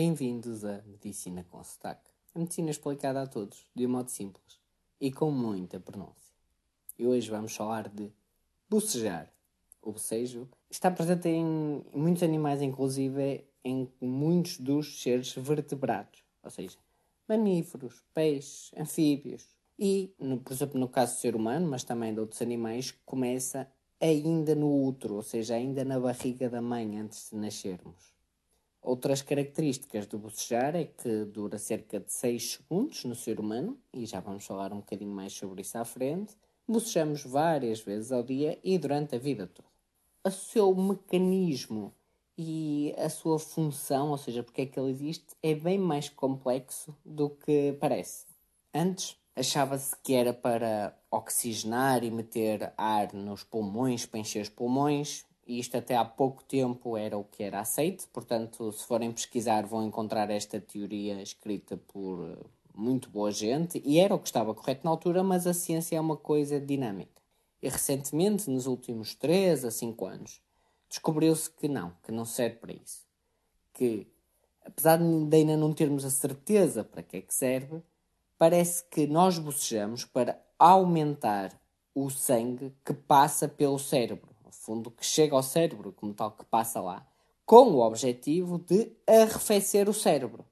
Bem-vindos à Medicina com Sotaque. A medicina explicada a todos, de um modo simples e com muita pronúncia. E hoje vamos falar de bocejar. O bocejo está presente em muitos animais, inclusive em muitos dos seres vertebrados, ou seja, mamíferos, peixes, anfíbios. E, no, por exemplo, no caso do ser humano, mas também de outros animais, começa ainda no útero, ou seja, ainda na barriga da mãe antes de nascermos. Outras características do bocejar é que dura cerca de 6 segundos no ser humano, e já vamos falar um bocadinho mais sobre isso à frente. Bocejamos várias vezes ao dia e durante a vida toda. O seu mecanismo e a sua função, ou seja, porque é que ele existe, é bem mais complexo do que parece. Antes achava-se que era para oxigenar e meter ar nos pulmões, para encher os pulmões, e isto até há pouco tempo era o que era aceito, portanto, se forem pesquisar, vão encontrar esta teoria escrita por eh, muito boa gente, e era o que estava correto na altura, mas a ciência é uma coisa dinâmica. E recentemente, nos últimos 3 a 5 anos, descobriu-se que não, que não serve para isso. Que, apesar de ainda não termos a certeza para que é que serve, parece que nós bocejamos para aumentar o sangue que passa pelo cérebro fundo, que chega ao cérebro, como tal que passa lá, com o objetivo de arrefecer o cérebro.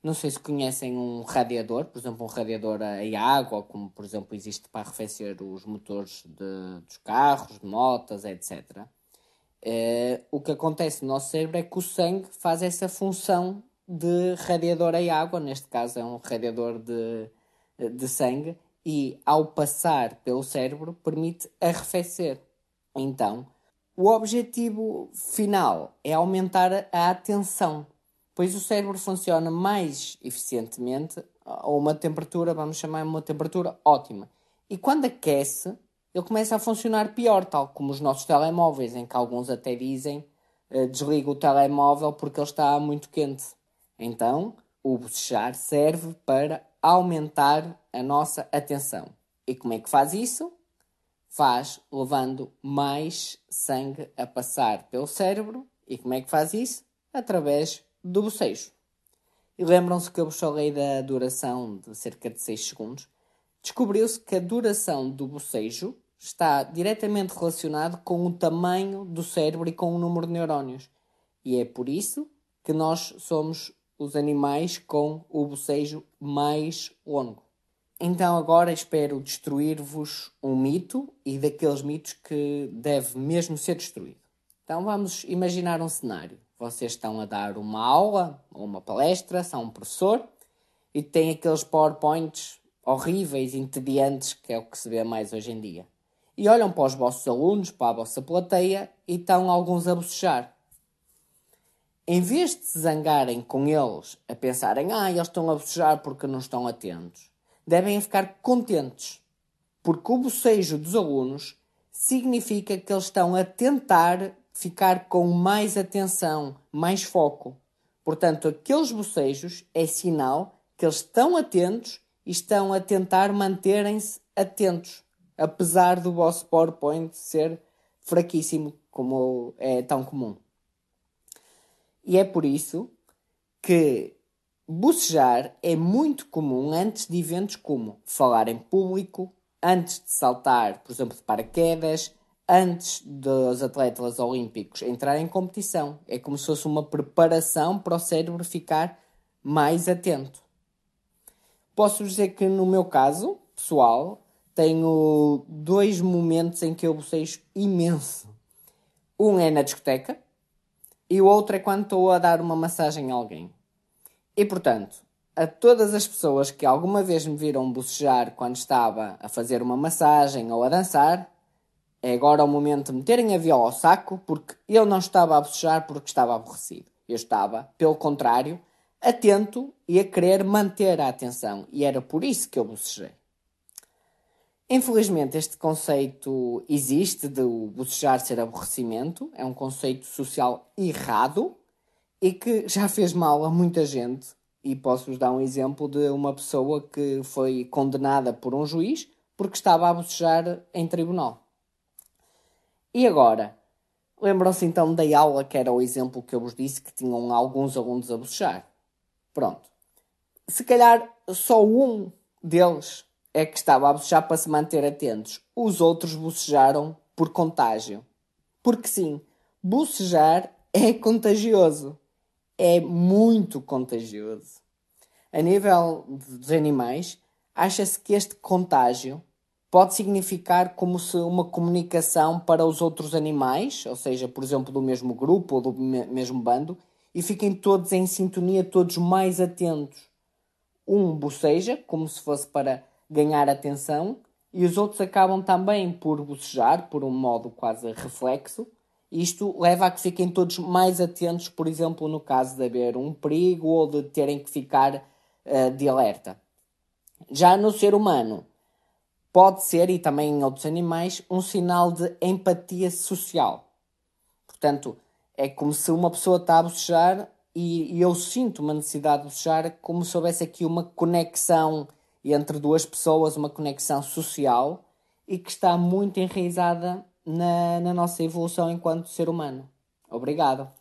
Não sei se conhecem um radiador, por exemplo, um radiador a água, como por exemplo existe para arrefecer os motores de, dos carros, de motas, etc. Eh, o que acontece no nosso cérebro é que o sangue faz essa função de radiador a água, neste caso é um radiador de, de sangue, e ao passar pelo cérebro permite arrefecer. Então, o objetivo final é aumentar a atenção, pois o cérebro funciona mais eficientemente a uma temperatura, vamos chamar uma temperatura ótima. E quando aquece, ele começa a funcionar pior, tal como os nossos telemóveis, em que alguns até dizem uh, desliga o telemóvel porque ele está muito quente. Então, o bocejar serve para aumentar a nossa atenção. E como é que faz isso? Faz levando mais sangue a passar pelo cérebro. E como é que faz isso? Através do bocejo. E lembram-se que eu vos falei da duração de cerca de 6 segundos? Descobriu-se que a duração do bocejo está diretamente relacionado com o tamanho do cérebro e com o número de neurónios. E é por isso que nós somos os animais com o bocejo mais longo. Então agora espero destruir-vos um mito e daqueles mitos que deve mesmo ser destruído. Então vamos imaginar um cenário. Vocês estão a dar uma aula ou uma palestra, são um professor e têm aqueles PowerPoints horríveis, entediantes, que é o que se vê mais hoje em dia. E olham para os vossos alunos, para a vossa plateia e estão alguns a bocejar. Em vez de se zangarem com eles, a pensarem, ah, eles estão a bocejar porque não estão atentos devem ficar contentes, porque o bocejo dos alunos significa que eles estão a tentar ficar com mais atenção, mais foco. Portanto, aqueles bocejos é sinal que eles estão atentos e estão a tentar manterem-se atentos, apesar do vosso PowerPoint ser fraquíssimo, como é tão comum. E é por isso que Bocejar é muito comum antes de eventos como falar em público, antes de saltar, por exemplo, de paraquedas, antes dos atletas olímpicos entrarem em competição. É como se fosse uma preparação para o cérebro ficar mais atento. Posso dizer que no meu caso, pessoal, tenho dois momentos em que eu bocejo imenso. Um é na discoteca e o outro é quando estou a dar uma massagem a alguém. E portanto, a todas as pessoas que alguma vez me viram bocejar quando estava a fazer uma massagem ou a dançar, é agora o momento de meterem a viola ao saco, porque eu não estava a bocejar porque estava aborrecido. Eu estava, pelo contrário, atento e a querer manter a atenção, e era por isso que eu bocejei. Infelizmente, este conceito existe de bocejar ser aborrecimento, é um conceito social errado, e que já fez mal a muita gente. E posso-vos dar um exemplo de uma pessoa que foi condenada por um juiz porque estava a bocejar em tribunal. E agora, Lembram-se então da aula que era o exemplo que eu vos disse que tinham alguns alunos a bocejar? Pronto. Se calhar só um deles é que estava a bocejar para se manter atentos. Os outros bocejaram por contágio. Porque sim, bocejar é contagioso. É muito contagioso. A nível dos animais, acha-se que este contágio pode significar como se uma comunicação para os outros animais, ou seja, por exemplo, do mesmo grupo ou do mesmo bando, e fiquem todos em sintonia, todos mais atentos. Um boceja, como se fosse para ganhar atenção, e os outros acabam também por bocejar, por um modo quase reflexo. Isto leva a que fiquem todos mais atentos, por exemplo, no caso de haver um perigo ou de terem que ficar uh, de alerta. Já no ser humano, pode ser, e também em outros animais, um sinal de empatia social. Portanto, é como se uma pessoa está a bocejar e, e eu sinto uma necessidade de bocejar como se houvesse aqui uma conexão entre duas pessoas, uma conexão social e que está muito enraizada na, na nossa evolução enquanto ser humano. Obrigado.